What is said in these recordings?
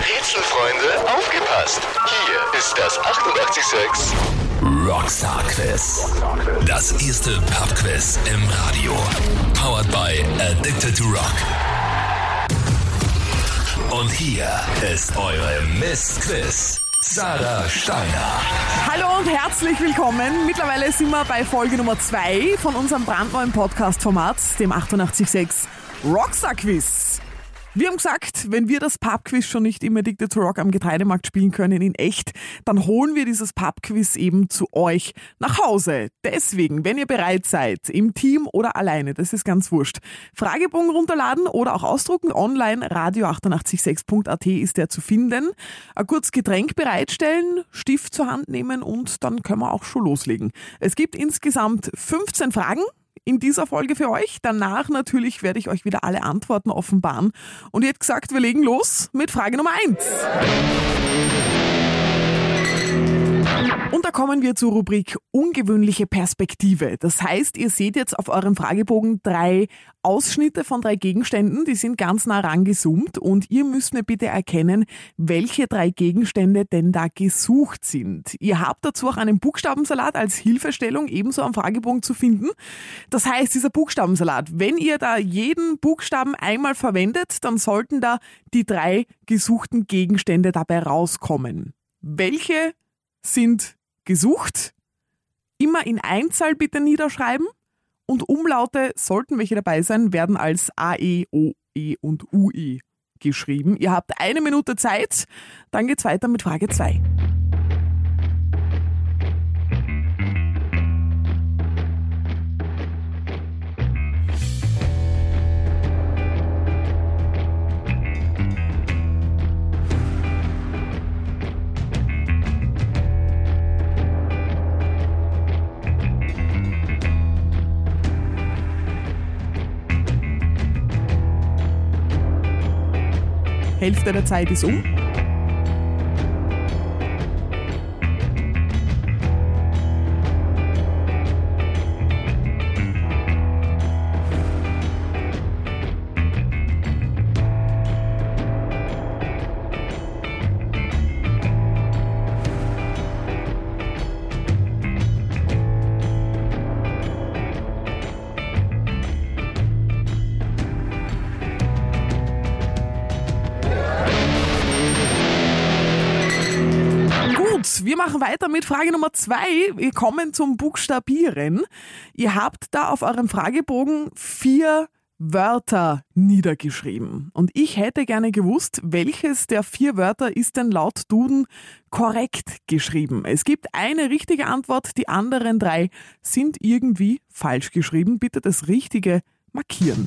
Rätselfreunde, aufgepasst! Hier ist das 886 Rockstar Quiz. Das erste Pub-Quiz im Radio. Powered by Addicted to Rock. Und hier ist eure Miss Quiz. Sarah Steiner. Hallo und herzlich willkommen. Mittlerweile sind wir bei Folge Nummer 2 von unserem brandneuen Podcast-Format, dem 886 Rockstar Quiz. Wir haben gesagt, wenn wir das Pub-Quiz schon nicht im Addicted to Rock am Getreidemarkt spielen können in echt, dann holen wir dieses Pub-Quiz eben zu euch nach Hause. Deswegen, wenn ihr bereit seid, im Team oder alleine, das ist ganz wurscht, Fragebogen runterladen oder auch ausdrucken, online radio886.at ist der zu finden. Ein kurz Getränk bereitstellen, Stift zur Hand nehmen und dann können wir auch schon loslegen. Es gibt insgesamt 15 Fragen in dieser Folge für euch. Danach natürlich werde ich euch wieder alle Antworten offenbaren. Und ihr habt gesagt, wir legen los mit Frage Nummer 1. Und da kommen wir zur Rubrik ungewöhnliche Perspektive. Das heißt, ihr seht jetzt auf eurem Fragebogen drei Ausschnitte von drei Gegenständen, die sind ganz nah rangezoomt und ihr müsst mir bitte erkennen, welche drei Gegenstände denn da gesucht sind. Ihr habt dazu auch einen Buchstabensalat als Hilfestellung ebenso am Fragebogen zu finden. Das heißt, dieser Buchstabensalat, wenn ihr da jeden Buchstaben einmal verwendet, dann sollten da die drei gesuchten Gegenstände dabei rauskommen. Welche sind gesucht. Immer in Einzahl bitte niederschreiben und Umlaute, sollten welche dabei sein, werden als A, E, O, E und U, E geschrieben. Ihr habt eine Minute Zeit, dann geht's weiter mit Frage 2. Hälfte der Zeit ist um. Wir machen weiter mit Frage Nummer zwei. Wir kommen zum Buchstabieren. Ihr habt da auf eurem Fragebogen vier Wörter niedergeschrieben. Und ich hätte gerne gewusst, welches der vier Wörter ist denn laut Duden korrekt geschrieben. Es gibt eine richtige Antwort, die anderen drei sind irgendwie falsch geschrieben. Bitte das Richtige markieren.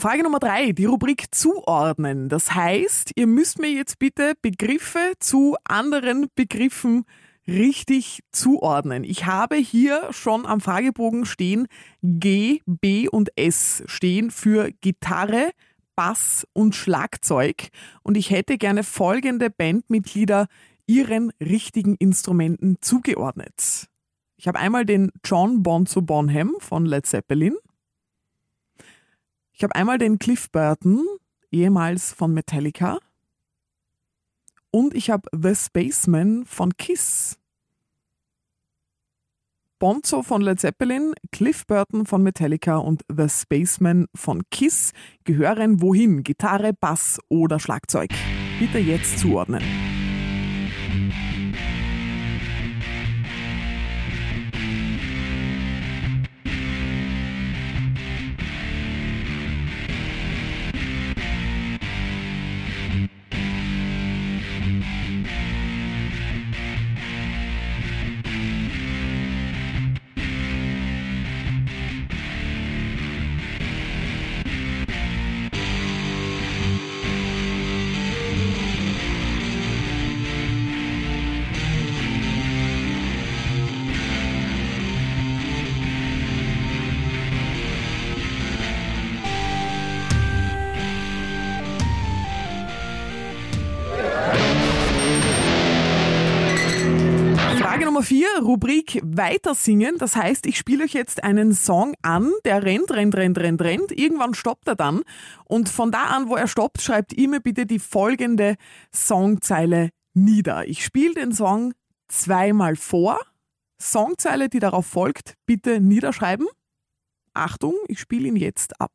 Frage Nummer drei, die Rubrik zuordnen. Das heißt, ihr müsst mir jetzt bitte Begriffe zu anderen Begriffen richtig zuordnen. Ich habe hier schon am Fragebogen stehen, G, B und S stehen für Gitarre, Bass und Schlagzeug. Und ich hätte gerne folgende Bandmitglieder ihren richtigen Instrumenten zugeordnet. Ich habe einmal den John Bonzo Bonham von Led Zeppelin. Ich habe einmal den Cliff Burton, ehemals von Metallica. Und ich habe The Spaceman von Kiss. Bonzo von Led Zeppelin, Cliff Burton von Metallica und The Spaceman von Kiss gehören wohin? Gitarre, Bass oder Schlagzeug? Bitte jetzt zuordnen. Nummer 4, Rubrik Weitersingen. Das heißt, ich spiele euch jetzt einen Song an, der rennt, rennt, rennt, rennt, rennt. Irgendwann stoppt er dann. Und von da an, wo er stoppt, schreibt ihr mir bitte die folgende Songzeile nieder. Ich spiele den Song zweimal vor. Songzeile, die darauf folgt, bitte niederschreiben. Achtung, ich spiele ihn jetzt ab.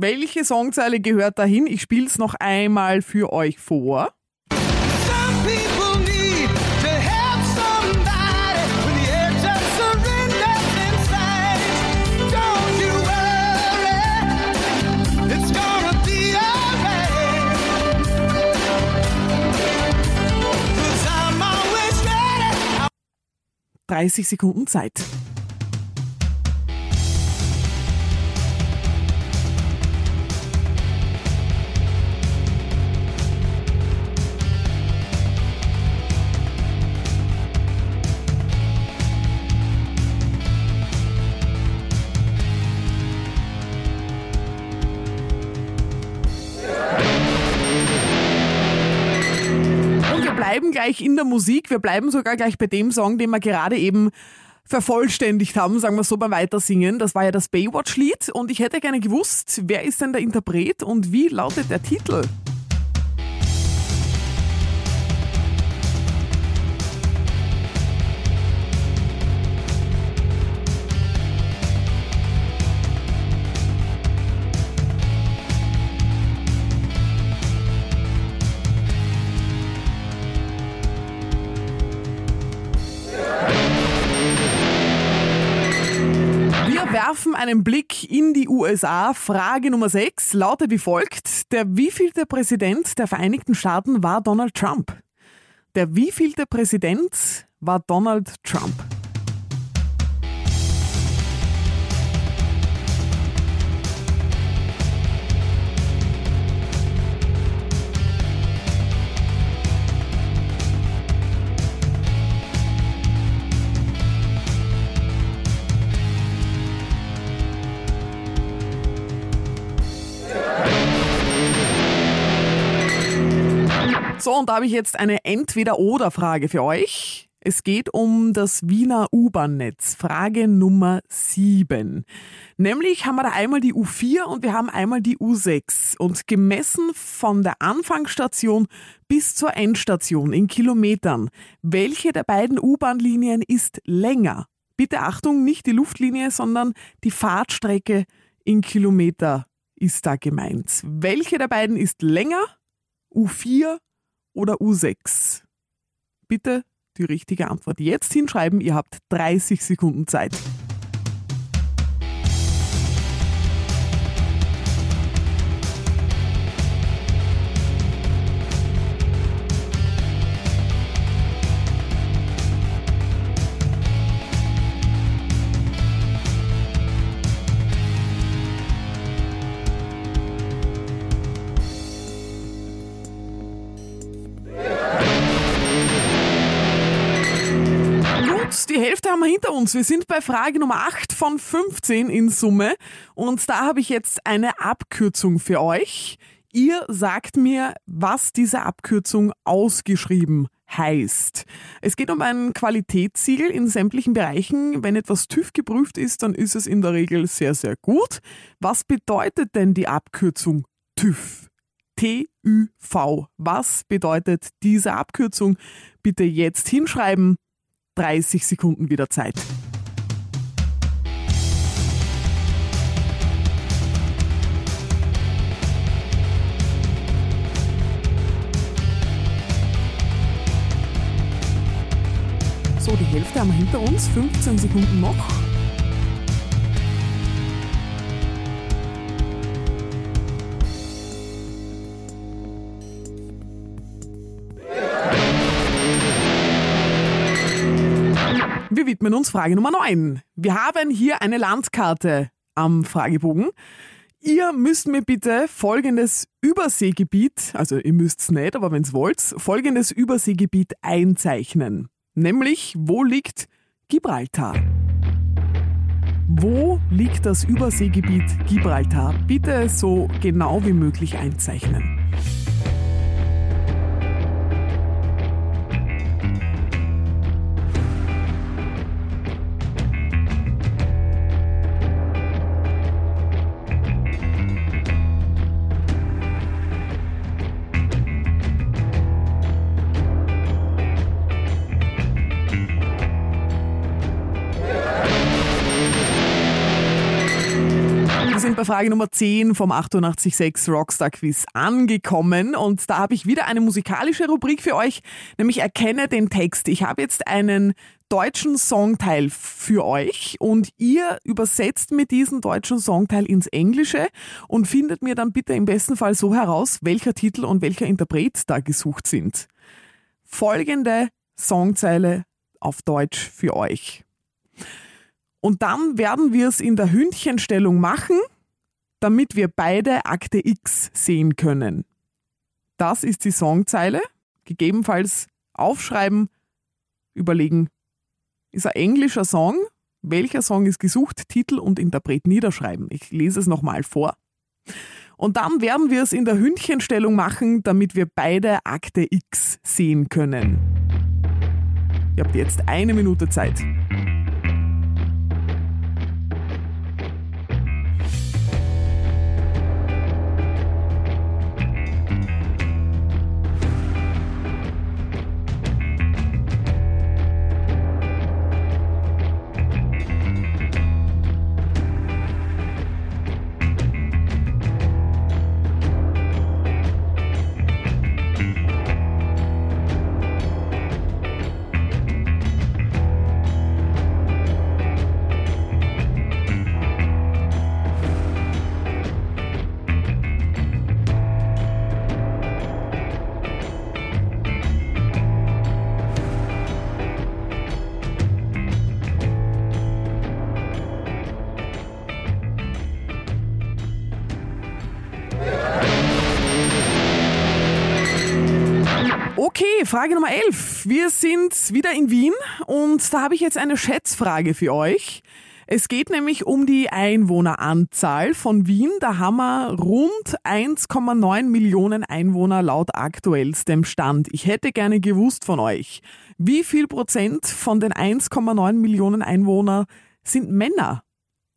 Welche Songzeile gehört dahin? Ich spiele es noch einmal für euch vor. Some people need gleich in der Musik. Wir bleiben sogar gleich bei dem Song, den wir gerade eben vervollständigt haben, sagen wir so beim Weitersingen. Das war ja das Baywatch-Lied und ich hätte gerne gewusst, wer ist denn der Interpret und wie lautet der Titel? Einen Blick in die USA. Frage Nummer 6 lautet wie folgt. Der wievielte Präsident der Vereinigten Staaten war Donald Trump? Der wievielte Präsident war Donald Trump? Und da habe ich jetzt eine Entweder-Oder-Frage für euch. Es geht um das Wiener U-Bahn-Netz. Frage Nummer 7. Nämlich haben wir da einmal die U4 und wir haben einmal die U6. Und gemessen von der Anfangsstation bis zur Endstation in Kilometern, welche der beiden U-Bahn-Linien ist länger? Bitte Achtung, nicht die Luftlinie, sondern die Fahrtstrecke in Kilometer ist da gemeint. Welche der beiden ist länger? U4 oder U6? Bitte die richtige Antwort jetzt hinschreiben. Ihr habt 30 Sekunden Zeit. Hälfte haben wir hinter uns. Wir sind bei Frage Nummer 8 von 15 in Summe. Und da habe ich jetzt eine Abkürzung für euch. Ihr sagt mir, was diese Abkürzung ausgeschrieben heißt. Es geht um ein Qualitätssiegel in sämtlichen Bereichen. Wenn etwas TÜV geprüft ist, dann ist es in der Regel sehr, sehr gut. Was bedeutet denn die Abkürzung TÜV? T-Ü-V. Was bedeutet diese Abkürzung? Bitte jetzt hinschreiben. 30 Sekunden wieder Zeit. So, die Hälfte haben wir hinter uns, 15 Sekunden noch. Widmen uns Frage Nummer 9. Wir haben hier eine Landkarte am Fragebogen. Ihr müsst mir bitte folgendes Überseegebiet, also ihr müsst's nicht, aber wenn's wollt, folgendes Überseegebiet einzeichnen. Nämlich, wo liegt Gibraltar? Wo liegt das Überseegebiet Gibraltar? Bitte so genau wie möglich einzeichnen. Frage Nummer 10 vom 886 Rockstar Quiz angekommen und da habe ich wieder eine musikalische Rubrik für euch, nämlich Erkenne den Text. Ich habe jetzt einen deutschen Songteil für euch und ihr übersetzt mir diesen deutschen Songteil ins Englische und findet mir dann bitte im besten Fall so heraus, welcher Titel und welcher Interpret da gesucht sind. Folgende Songzeile auf Deutsch für euch. Und dann werden wir es in der Hündchenstellung machen, damit wir beide Akte X sehen können. Das ist die Songzeile. Gegebenenfalls aufschreiben, überlegen, ist ein englischer Song? Welcher Song ist gesucht? Titel und Interpret niederschreiben. Ich lese es nochmal vor. Und dann werden wir es in der Hündchenstellung machen, damit wir beide Akte X sehen können. Ihr habt jetzt eine Minute Zeit. Frage Nummer 11. Wir sind wieder in Wien und da habe ich jetzt eine Schätzfrage für euch. Es geht nämlich um die Einwohneranzahl von Wien. Da haben wir rund 1,9 Millionen Einwohner laut aktuellstem Stand. Ich hätte gerne gewusst von euch, wie viel Prozent von den 1,9 Millionen Einwohner sind Männer?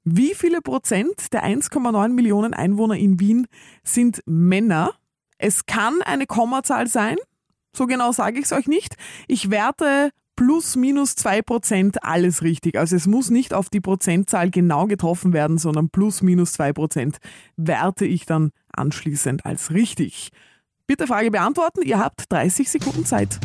Wie viele Prozent der 1,9 Millionen Einwohner in Wien sind Männer? Es kann eine Kommazahl sein, so genau sage ich es euch nicht. Ich werte plus minus zwei Prozent alles richtig. Also es muss nicht auf die Prozentzahl genau getroffen werden, sondern plus minus zwei Prozent werte ich dann anschließend als richtig. Bitte Frage beantworten. Ihr habt 30 Sekunden Zeit.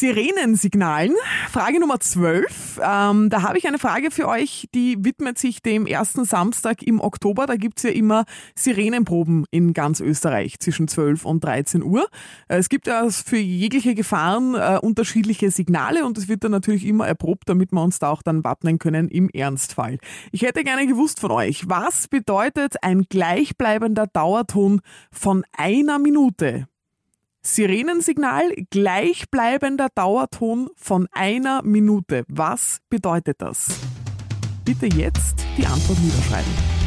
Sirenensignalen. Frage Nummer 12. Ähm, da habe ich eine Frage für euch, die widmet sich dem ersten Samstag im Oktober. Da gibt's ja immer Sirenenproben in ganz Österreich zwischen 12 und 13 Uhr. Äh, Es gibt ja für jegliche Gefahren äh, unterschiedliche Signale und es wird dann natürlich immer erprobt, damit wir uns da auch dann wappnen können im Ernstfall. Ich hätte gerne gewusst von euch, was bedeutet ein gleichbleibender Dauerton von einer Minute? Sirenensignal, gleichbleibender Dauerton von einer Minute. Was bedeutet das? Bitte jetzt die Antwort niederschreiben.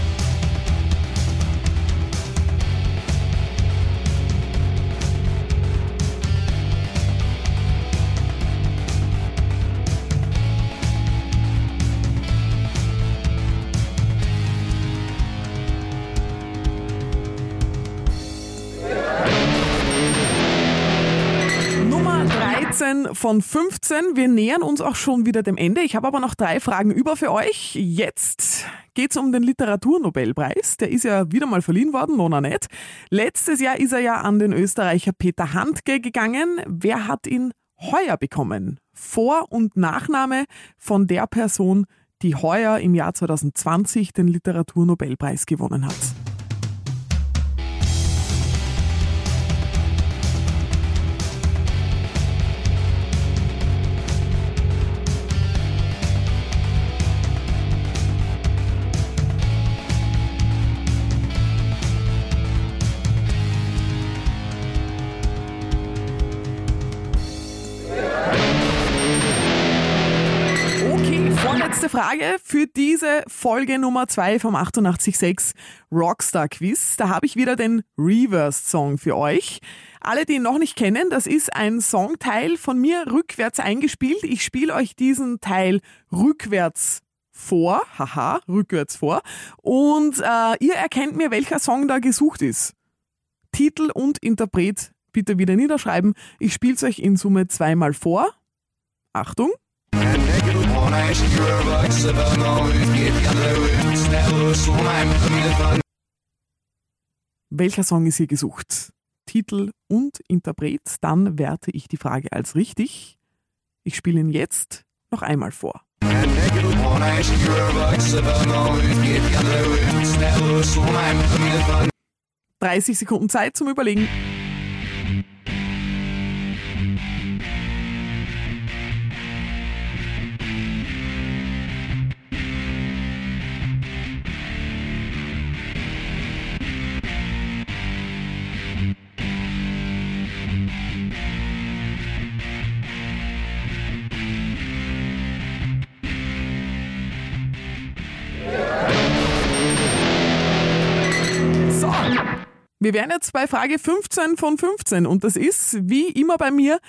Von 15. Wir nähern uns auch schon wieder dem Ende. Ich habe aber noch drei Fragen über für euch. Jetzt geht's um den Literaturnobelpreis. Der ist ja wieder mal verliehen worden, nona nicht. Letztes Jahr ist er ja an den Österreicher Peter Handke gegangen. Wer hat ihn heuer bekommen? Vor- und Nachname von der Person, die heuer im Jahr 2020 den Literaturnobelpreis gewonnen hat. Frage für diese Folge Nummer 2 vom 886 Rockstar Quiz. Da habe ich wieder den Reverse-Song für euch. Alle, die ihn noch nicht kennen, das ist ein Songteil von mir rückwärts eingespielt. Ich spiele euch diesen Teil rückwärts vor, haha, rückwärts vor. Und äh, ihr erkennt mir, welcher Song da gesucht ist. Titel und Interpret bitte wieder niederschreiben. Ich spiele es euch in Summe zweimal vor. Achtung. Welcher Song ist hier gesucht? Titel und Interpret, dann werte ich die Frage als richtig. Ich spiele ihn jetzt noch einmal vor. 30 Sekunden Zeit zum Überlegen. Wir wären jetzt bei Frage 15 von 15 und das ist, wie immer bei mir,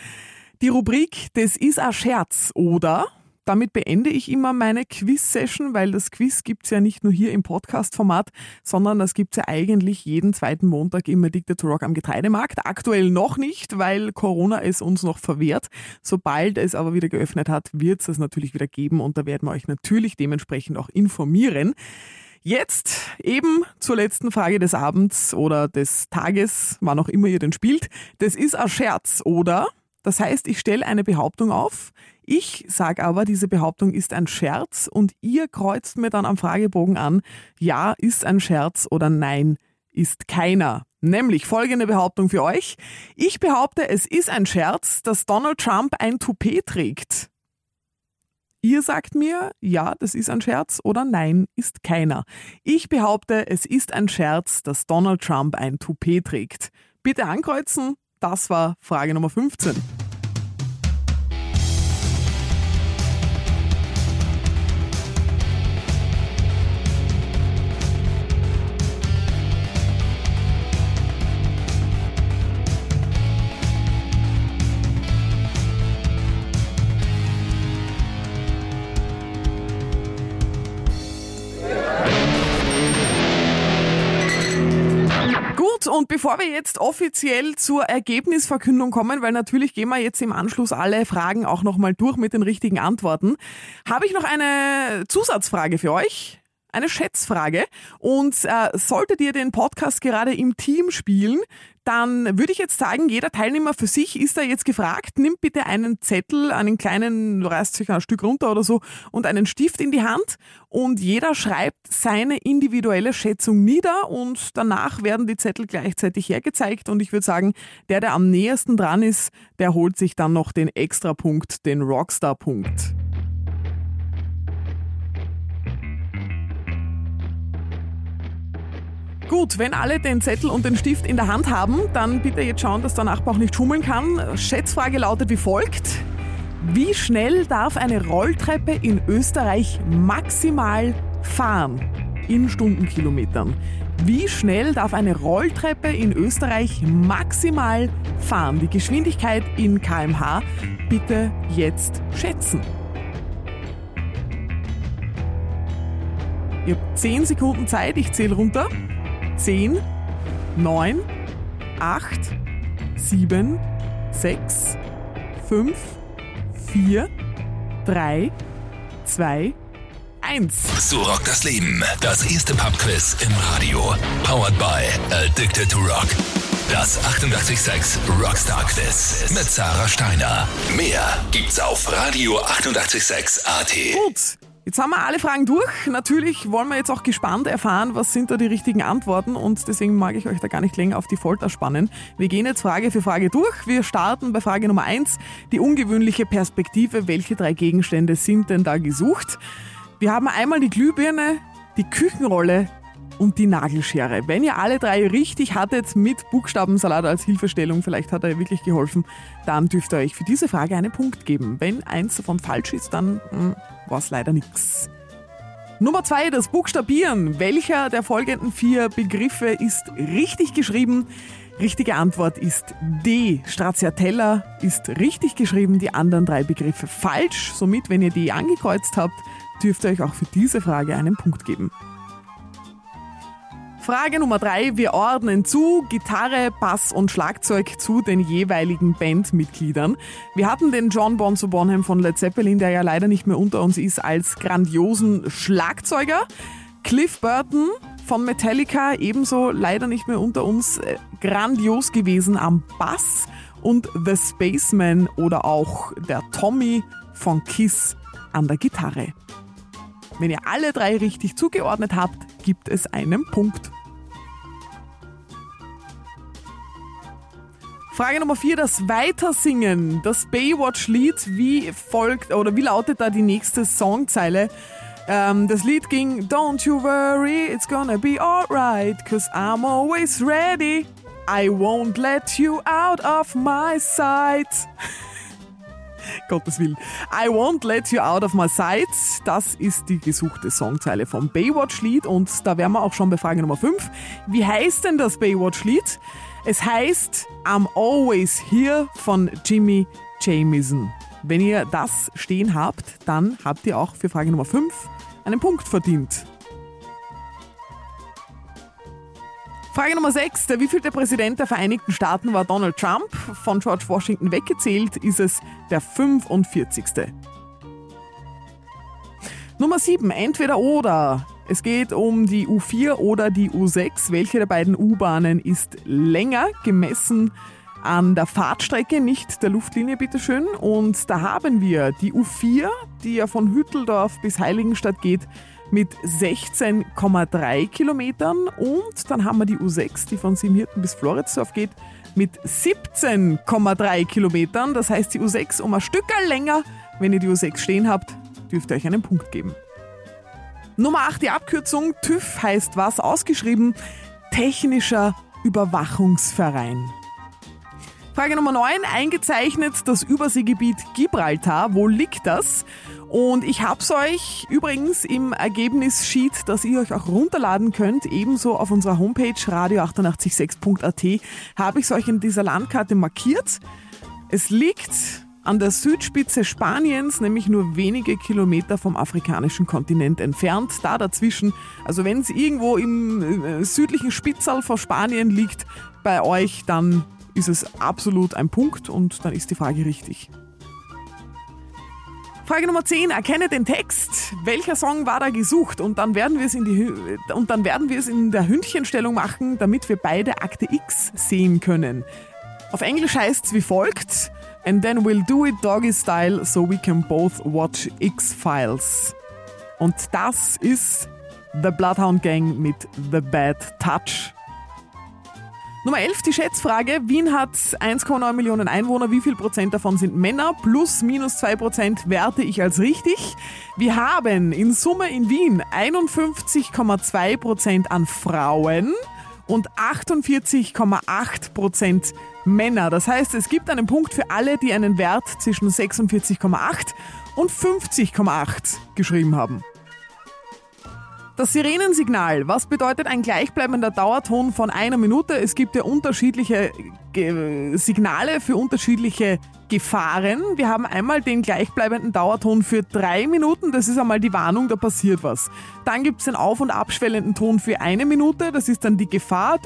die Rubrik Das ist ein Scherz, oder? Damit beende ich immer meine Quiz-Session, weil das Quiz gibt's ja nicht nur hier im Podcast-Format, sondern das gibt's ja eigentlich jeden zweiten Montag im Addicted Rock am Getreidemarkt. Aktuell noch nicht, weil Corona es uns noch verwehrt. Sobald es aber wieder geöffnet hat, wird's es natürlich wieder geben und da werden wir euch natürlich dementsprechend auch informieren. Jetzt eben zur letzten Frage des Abends oder des Tages, wann auch immer ihr den spielt. Das ist ein Scherz, oder? Das heißt, ich stelle eine Behauptung auf. Ich sage aber, diese Behauptung ist ein Scherz und ihr kreuzt mir dann am Fragebogen an, ja, ist ein Scherz oder nein, ist keiner. Nämlich folgende Behauptung für euch. Ich behaupte, es ist ein Scherz, dass Donald Trump ein Toupet trägt. Ihr sagt mir, ja, das ist ein Scherz oder nein, ist keiner. Ich behaupte, es ist ein Scherz, dass Donald Trump ein Toupet trägt. Bitte ankreuzen. Das war Frage Nummer 15. bevor wir jetzt offiziell zur Ergebnisverkündung kommen, weil natürlich gehen wir jetzt im Anschluss alle Fragen auch nochmal durch mit den richtigen Antworten, habe ich noch eine Zusatzfrage für euch. Eine Schätzfrage. Und äh, solltet ihr den Podcast gerade im Team spielen, dann würde ich jetzt sagen, jeder Teilnehmer für sich ist da jetzt gefragt. Nimmt bitte einen Zettel, einen kleinen, reißt sich ein Stück runter oder so, und einen Stift in die Hand. Und jeder schreibt seine individuelle Schätzung nieder und danach werden die Zettel gleichzeitig hergezeigt. Und ich würde sagen, der, der am nähersten dran ist, der holt sich dann noch den Extrapunkt, den Rockstar-Punkt. Gut, wenn alle den Zettel und den Stift in der Hand haben, dann bitte jetzt schauen, dass der Nachbar auch nicht schummeln kann. Schätzfrage lautet wie folgt. Wie schnell darf eine Rolltreppe in Österreich maximal fahren? In Stundenkilometern. Wie schnell darf eine Rolltreppe in Österreich maximal fahren? Die Geschwindigkeit in kmh bitte jetzt schätzen. Ihr habt 10 Sekunden Zeit, ich zähle runter. 10, 9, 8, 7, 6, 5, 4, 3, 2, 1. So rockt das Leben. Das erste Pubquiz im Radio. Powered by Addicted to Rock. Das 886 Rockstar Quiz mit Sarah Steiner. Mehr gibt's auf Radio 886 AT. Gut, jetzt haben wir alle Fragen durch. Natürlich wollen wir jetzt auch gespannt erfahren, was sind da die richtigen Antworten und deswegen mag ich euch da gar nicht länger auf die Folter spannen. Wir gehen jetzt Frage für Frage durch. Wir starten bei Frage Nummer 1, die ungewöhnliche Perspektive. Welche drei Gegenstände sind denn da gesucht? Wir haben einmal die Glühbirne, die Küchenrolle und die Nagelschere. Wenn ihr alle drei richtig hattet mit Buchstabensalat als Hilfestellung, vielleicht hat er wirklich geholfen, dann dürft ihr euch für diese Frage einen Punkt geben. Wenn eins davon falsch ist, dann war es leider nix. Nummer zwei, das Buchstabieren. Welcher der folgenden vier Begriffe ist richtig geschrieben? Richtige Antwort ist D. Stracciatella ist richtig geschrieben, die anderen drei Begriffe falsch. Somit, wenn ihr D angekreuzt habt, dürft ihr euch auch für diese Frage einen Punkt geben. Frage Nummer drei. Wir ordnen zu Gitarre, Bass und Schlagzeug zu den jeweiligen Bandmitgliedern. Wir hatten den John Bonzo Bonham von Led Zeppelin, der ja leider nicht mehr unter uns ist, als grandiosen Schlagzeuger. Cliff Burton von Metallica, ebenso leider nicht mehr unter uns, äh, grandios gewesen am Bass. Und The Spaceman oder auch der Tommy von Kiss an der Gitarre. Wenn ihr alle drei richtig zugeordnet habt, gibt es einen Punkt. Frage Nummer 4, das Weitersingen. Das Baywatch-Lied, wie folgt oder wie lautet da die nächste Songzeile? Ähm, das Lied ging Don't you worry, it's gonna be alright, cause I'm always ready. I won't let you out of my sight. Gottes Willen. I won't let you out of my sight. Das ist die gesuchte Songzeile vom Baywatch-Lied und da wären wir auch schon bei Frage Nummer 5. Wie heißt denn das Baywatch-Lied? Es heißt I'm Always Here von Jimmy Jamison. Wenn ihr das stehen habt, dann habt ihr auch für Frage Nummer 5 einen Punkt verdient. Frage Nummer 6. Der wievielte Präsident der Vereinigten Staaten war Donald Trump? Von George Washington weggezählt ist es der 45. Nummer 7. Entweder oder. Es geht um die U4 oder die U6. Welche der beiden U-Bahnen ist länger gemessen an der Fahrtstrecke, nicht der Luftlinie, bitteschön. Und da haben wir die U4, die ja von Hütteldorf bis Heiligenstadt geht, mit 16,3 Kilometern. Und dann haben wir die U6, die von Simhirten bis Floridsdorf geht, mit 17,3 Kilometern. Das heißt, die U6 um ein Stück länger. Wenn ihr die U6 stehen habt, dürft ihr euch einen Punkt geben. Nummer 8, die Abkürzung TÜV heißt was? Ausgeschrieben Technischer Überwachungsverein. Frage Nummer 9, eingezeichnet das Überseegebiet Gibraltar. Wo liegt das? Und ich hab's euch übrigens im Ergebnissheet, das ihr euch auch runterladen könnt, ebenso auf unserer Homepage radio886.at, habe ich es euch in dieser Landkarte markiert. Es liegt an der Südspitze Spaniens, nämlich nur wenige Kilometer vom afrikanischen Kontinent entfernt. Da dazwischen, also wenn es irgendwo im äh, südlichen Spitzal vor Spanien liegt bei euch, dann ist es absolut ein Punkt und dann ist die Frage richtig. Frage Nummer 10. Erkenne den Text. Welcher Song war da gesucht? Und dann werden wir es in, die, und dann werden wir es in der Hündchenstellung machen, damit wir beide Akte X sehen können. Auf Englisch heißt es wie folgt. And then we'll do it doggy style so we can both watch X-Files. Und das ist The Bloodhound Gang mit The Bad Touch. Nummer 11, die Schätzfrage. Wien hat 1,9 Millionen Einwohner. Wie viel Prozent davon sind Männer? Plus, minus 2 Prozent werte ich als richtig. Wir haben in Summe in Wien 51,2 Prozent an Frauen und 48,8 Prozent Männer. Das heißt, es gibt einen Punkt für alle, die einen Wert zwischen 46,8 und 50,8 geschrieben haben. Das Sirenensignal. Was bedeutet ein gleichbleibender Dauerton von einer Minute? Es gibt ja unterschiedliche Signale für unterschiedliche Gefahren. Wir haben einmal den gleichbleibenden Dauerton für drei Minuten. Das ist einmal die Warnung, da passiert was. Dann gibt es den auf- und abschwellenden Ton für eine Minute. Das ist dann die Gefahr.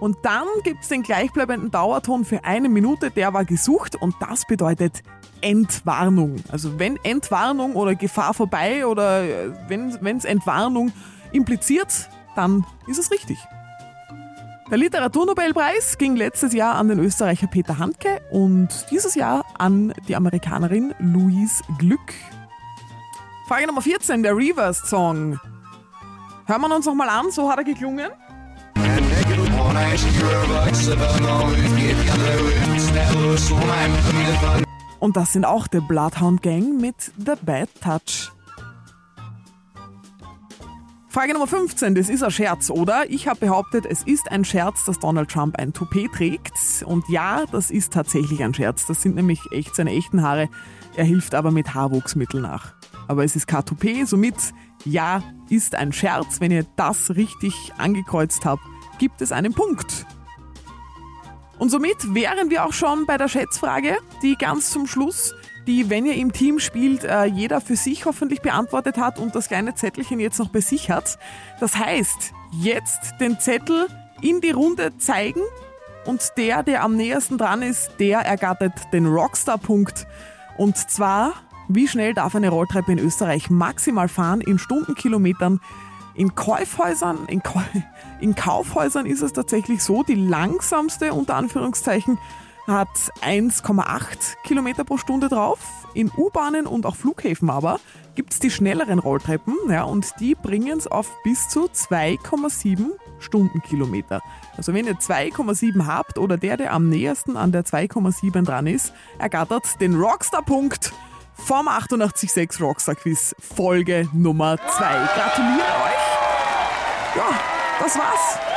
Und dann gibt es den gleichbleibenden Dauerton für eine Minute. Der war gesucht und das bedeutet Entwarnung. Also wenn Entwarnung oder Gefahr vorbei oder äh, wenn es Entwarnung impliziert, dann ist es richtig. Der Literaturnobelpreis ging letztes Jahr an den Österreicher Peter Handke und dieses Jahr an die Amerikanerin Louise Glück. Frage Nummer 14, der Reverse-Song. Hören wir uns nochmal an, so hat er geklungen. Und das sind auch der Bloodhound Gang mit The Bad Touch. Frage Nummer 15, das ist ein Scherz, oder? Ich habe behauptet, es ist ein Scherz, dass Donald Trump ein Toupet trägt. Und ja, das ist tatsächlich ein Scherz. Das sind nämlich echt seine echten Haare. Er hilft aber mit Haarwuchsmittel nach. Aber es ist kein Toupet, somit ja, ist ein Scherz. Wenn ihr das richtig angekreuzt habt, gibt es einen Punkt. Und somit wären wir auch schon bei der Schätzfrage, die ganz zum Schluss, die, wenn ihr im Team spielt, äh, jeder für sich hoffentlich beantwortet hat und das kleine Zettelchen jetzt noch bei sich hat. Das heißt, jetzt den Zettel in die Runde zeigen und der, der am nähersten dran ist, der ergattert den Rockstar-Punkt. Und zwar, wie schnell darf eine Rolltreppe in Österreich maximal fahren in Stundenkilometern? In Kaufhäusern, in, Kau in Kaufhäusern ist es tatsächlich so, die langsamste unter Anführungszeichen hat 1,8 Kilometer pro Stunde drauf. In U-Bahnen und auch Flughäfen aber gibt es die schnelleren Rolltreppen ja, und die bringen es auf bis zu 2,7 Stundenkilometer. Also wenn ihr 2,7 habt oder der, der am nähersten an der 2,7 dran ist, ergattert den Rockstar-Punkt vom 886 Rockstar Quiz Folge Nummer 2. Gratuliere euch! Ja, das war's.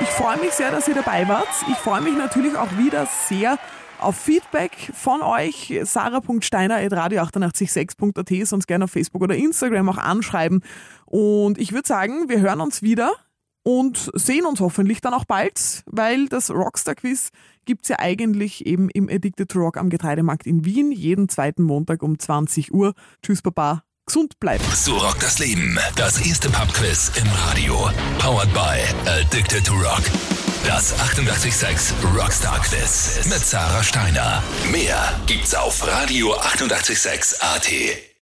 Ich freue mich sehr, dass ihr dabei wart. Ich freue mich natürlich auch wieder sehr auf Feedback von euch. sarah.steiner.radio886.at, sonst gerne auf Facebook oder Instagram auch anschreiben. Und ich würde sagen, wir hören uns wieder und sehen uns hoffentlich dann auch bald, weil das Rockstar-Quiz gibt's ja eigentlich eben im Addicted to Rock am Getreidemarkt in Wien, jeden zweiten Montag um 20 Uhr. Tschüss, Baba. Gesund bleiben. So rockt das Leben. Das erste Pubquiz im Radio. Powered by Addicted to Rock. Das 886 Rockstar Quiz mit Sarah Steiner. Mehr gibt's auf Radio 886 AT.